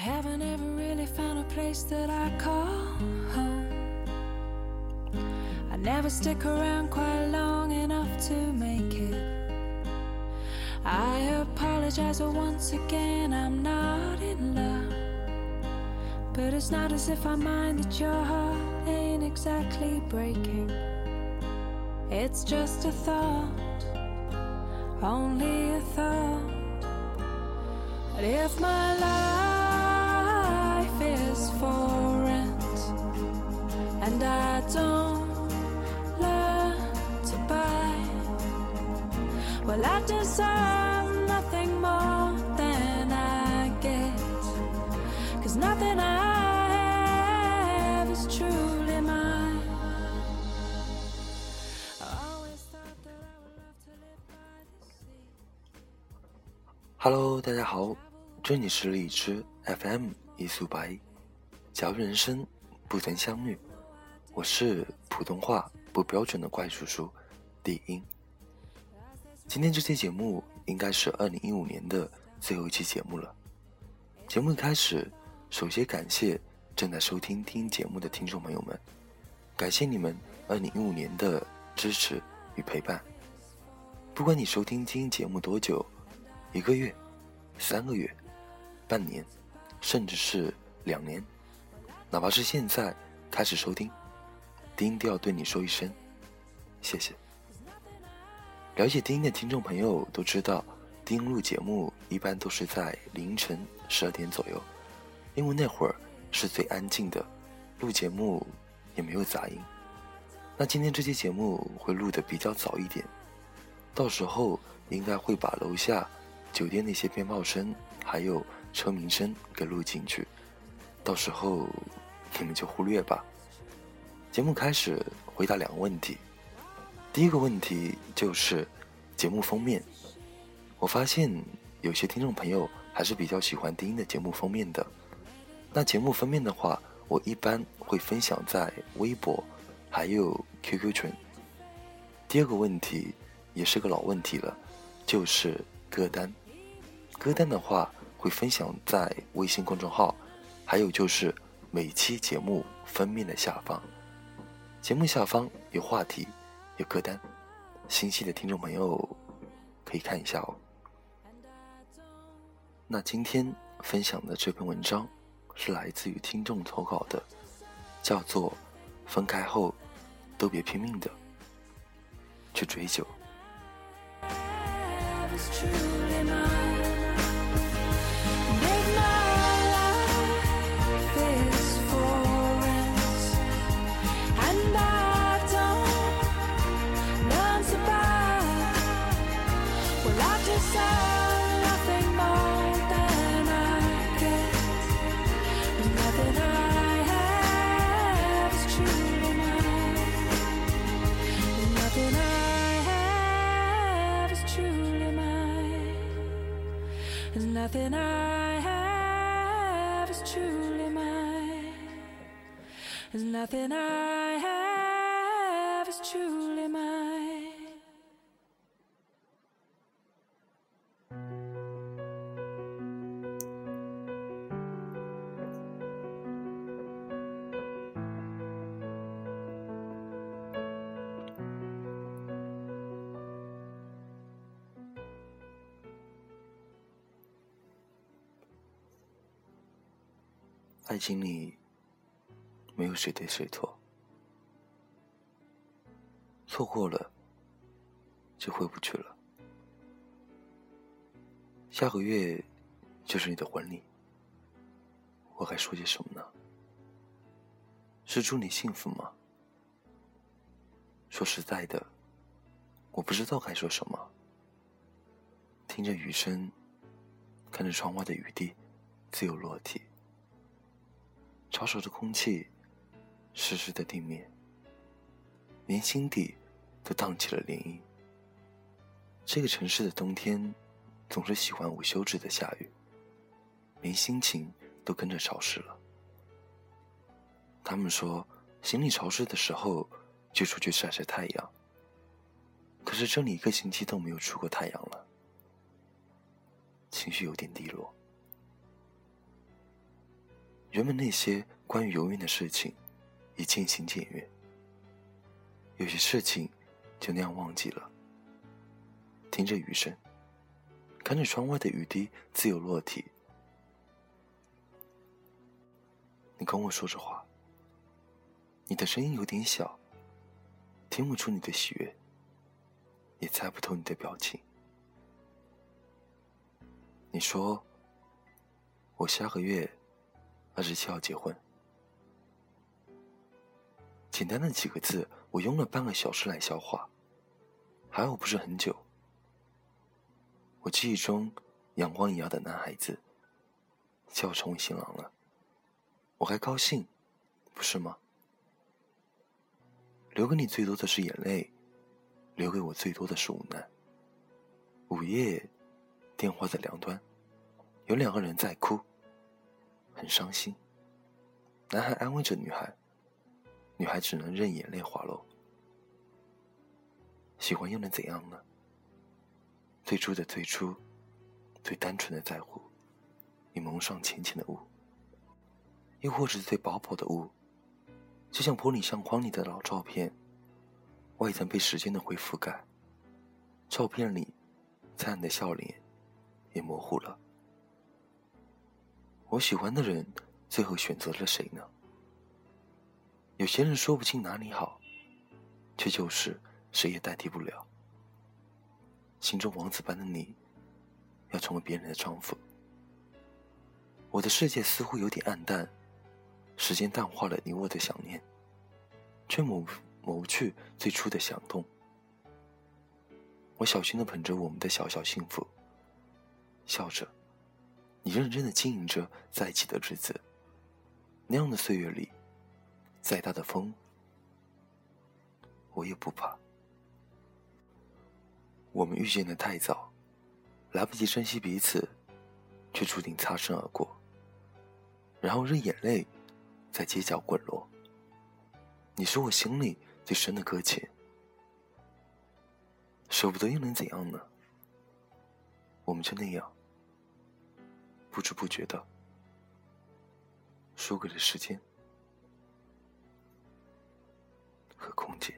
haven't ever really found a place that I call home. I never stick around quite long enough to make it. I apologize once again, I'm not in love. But it's not as if I mind that your heart ain't exactly breaking. It's just a thought, only a thought. But if my life don't learn to buy, well, I deserve nothing more than I get. Cause nothing I have is truly mine. I always thought that I would love to live by the sea. Hello，大家好，这里是荔枝 FM 一素白，假如人生不曾相遇，我是普通话不标准的怪叔叔，李英。今天这期节目应该是二零一五年的最后一期节目了。节目一开始，首先感谢正在收听听节目的听众朋友们，感谢你们二零一五年的支持与陪伴。不管你收听听节目多久，一个月、三个月、半年，甚至是两年，哪怕是现在开始收听，丁都要对你说一声谢谢。了解丁的听众朋友都知道，丁录节目一般都是在凌晨十二点左右，因为那会儿是最安静的，录节目也没有杂音。那今天这期节目会录的比较早一点，到时候应该会把楼下酒店那些鞭炮声还有车鸣声给录进去，到时候你们就忽略吧。节目开始回答两个问题，第一个问题就是节目封面。我发现有些听众朋友还是比较喜欢丁的节目封面的。那节目封面的话，我一般会分享在微博，还有 QQ 群。第二个问题也是个老问题了，就是歌单。歌单的话会分享在微信公众号，还有就是每期节目封面的下方。节目下方有话题，有歌单，新期的听众朋友可以看一下哦。那今天分享的这篇文章是来自于听众投稿的，叫做《分开后都别拼命的去追究》。I have is truly mine. 爱情里没有谁对谁错，错过了就回不去了。下个月就是你的婚礼，我该说些什么呢？是祝你幸福吗？说实在的，我不知道该说什么。听着雨声，看着窗外的雨滴自由落体。潮湿的空气，湿湿的地面，连心底都荡起了涟漪。这个城市的冬天，总是喜欢无休止的下雨，连心情都跟着潮湿了。他们说，心里潮湿的时候就出去晒晒太阳。可是这里一个星期都没有出过太阳了，情绪有点低落。人们那些关于永远的事情，已渐行渐远。有些事情就那样忘记了。听着雨声，看着窗外的雨滴自由落体。你跟我说着话，你的声音有点小，听不出你的喜悦，也猜不透你的表情。你说，我下个月二十七号结婚。简单的几个字，我用了半个小时来消化，还好不是很久。我记忆中阳光一样的男孩子，就要成为新郎了，我还高兴，不是吗？留给你最多的是眼泪，留给我最多的是无奈。午夜，电话的两端，有两个人在哭，很伤心。男孩安慰着女孩。女孩只能任眼泪滑落。喜欢又能怎样呢？最初的最初，最单纯的在乎，你蒙上浅浅的雾；又或者最薄薄的雾，就像玻璃相框里的老照片，外层被时间的灰覆盖，照片里灿烂的笑脸也模糊了。我喜欢的人，最后选择了谁呢？有些人说不清哪里好，却就是谁也代替不了。心中王子般的你，要成为别人的丈夫。我的世界似乎有点暗淡，时间淡化了你我的想念，却抹抹不去最初的响动。我小心的捧着我们的小小幸福，笑着，你认真的经营着在一起的日子。那样的岁月里。再大的风，我也不怕。我们遇见的太早，来不及珍惜彼此，却注定擦身而过。然后任眼泪在街角滚落。你是我心里最深的搁浅，舍不得又能怎样呢？我们就那样，不知不觉的输给了时间。和空间。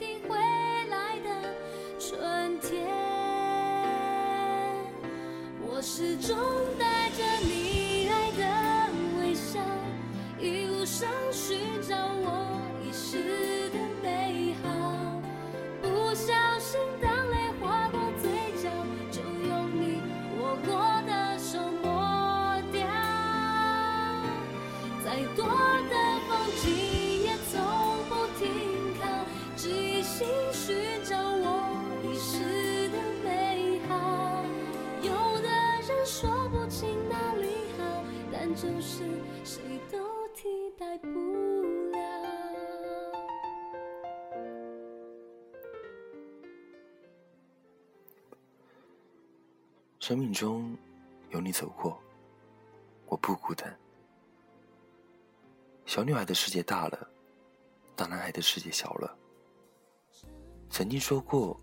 我始终带着你爱的微笑，一路上寻找我遗失说不清哪里好，但就是谁都替代不了。生命中有你走过，我不孤单。小女孩的世界大了，大男孩的世界小了。曾经说过，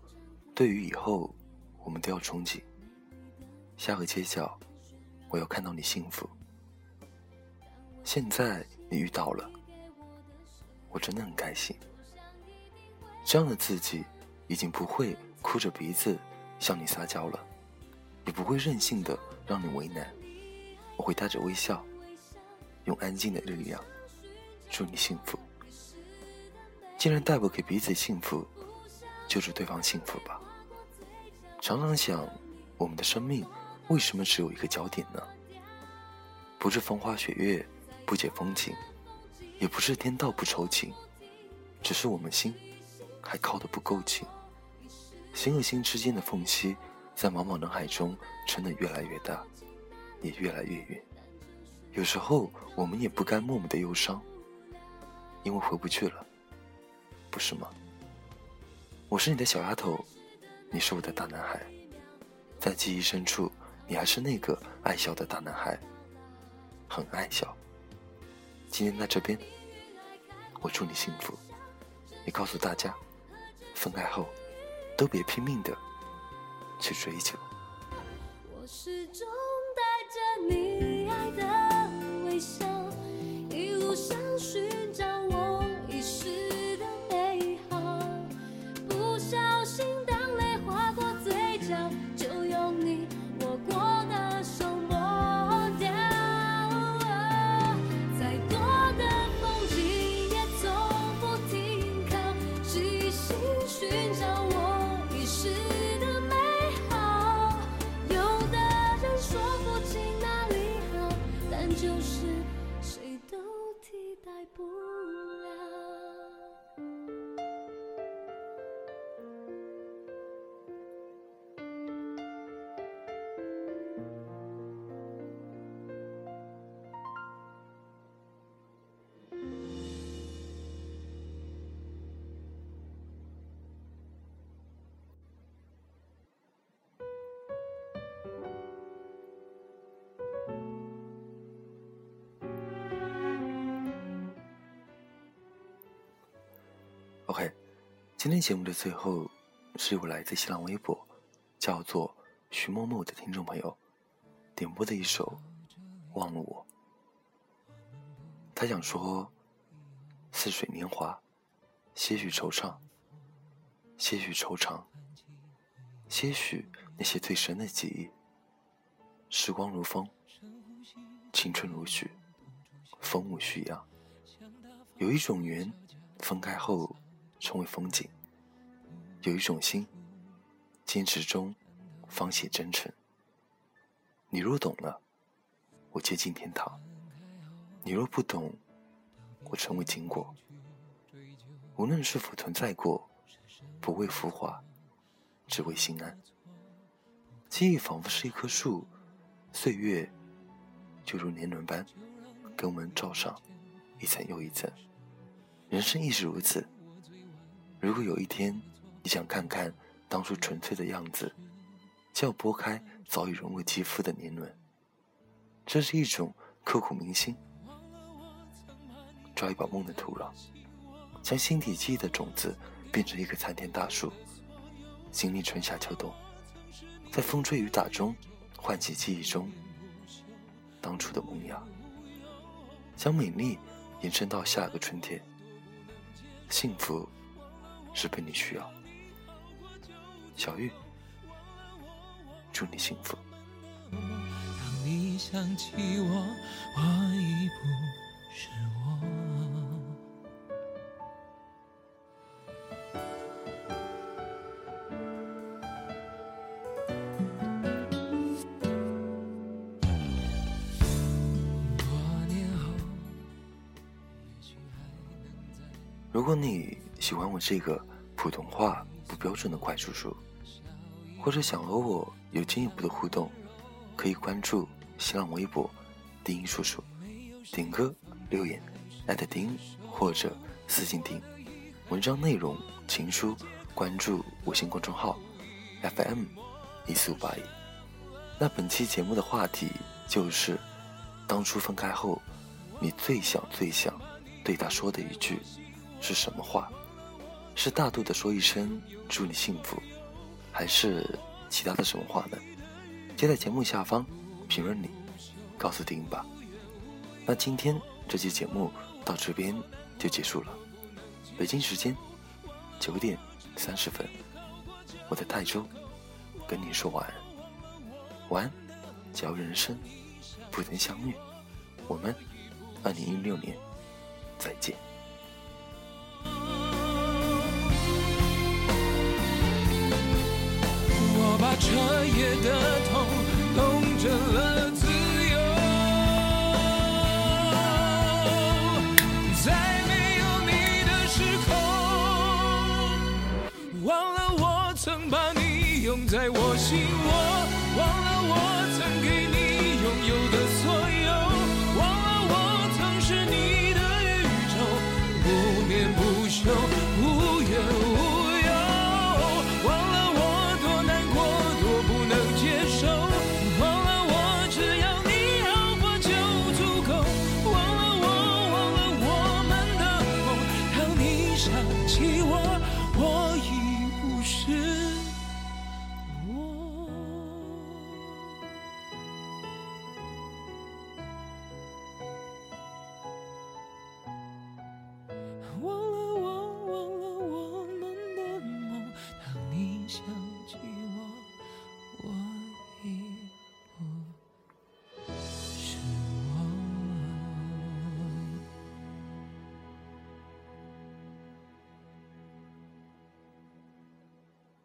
对于以后，我们都要憧憬。下个街角，我要看到你幸福。现在你遇到了，我真的很开心。这样的自己，已经不会哭着鼻子向你撒娇了，也不会任性的让你为难。我会带着微笑，用安静的力量，祝你幸福。既然带不给彼此幸福，就祝对方幸福吧。常常想，我们的生命为什么只有一个焦点呢？不是风花雪月不解风情，也不是天道不酬勤，只是我们心还靠得不够紧。心和心之间的缝隙，在茫茫人海中撑得越来越大，也越来越远。有时候，我们也不该默默的忧伤，因为回不去了，不是吗？我是你的小丫头，你是我的大男孩，在记忆深处，你还是那个爱笑的大男孩，很爱笑。今天在这边，我祝你幸福。也告诉大家，分开后。都别拼命的去追求。我始终今天节目的最后是由来自新浪微博叫做徐某某的听众朋友点播的一首《忘了我》。他想说：似水年华，些许惆怅，些许惆怅，些许那些最深的记忆。时光如风，青春如许，风物虚扬。有一种缘，分开后。成为风景，有一种心，坚持中方显真诚。你若懂了，我接近天堂；你若不懂，我成为经过。无论是否存在过，不为浮华，只为心安。记忆仿佛是一棵树，岁月就如年轮般，给我们罩上一层又一层。人生亦是如此。如果有一天，你想看看当初纯粹的样子，就要拨开早已融入肌肤的年轮。这是一种刻骨铭心。抓一把梦的土壤，将心底记忆的种子变成一棵参天大树，经历春夏秋冬，在风吹雨打中唤起记忆中当初的萌芽，将美丽延伸到下个春天。幸福。是被你需要，小玉，祝你幸福。当你想起我，我已不是我。如果你喜欢我这个普通话不标准的怪叔叔，或者想和我有进一步的互动，可以关注新浪微博“丁叔叔”，点歌留言艾特丁或者私信丁，文章内容情书关注微信公众号 FM 一四五八一。那本期节目的话题就是：当初分开后，你最想最想对他说的一句。是什么话？是大度的说一声祝你幸福还是其他的什么话呢？就在节目下方评论里告诉丁吧那今天这期节目到这边就结束了。北京时间九点三十分我在泰州跟你说晚安。晚安假如人生不曾相遇。我们二零一六年再见。彻夜的痛，冻着了自由。在没有你的时空，忘了我曾把你拥在我心窝，忘了我。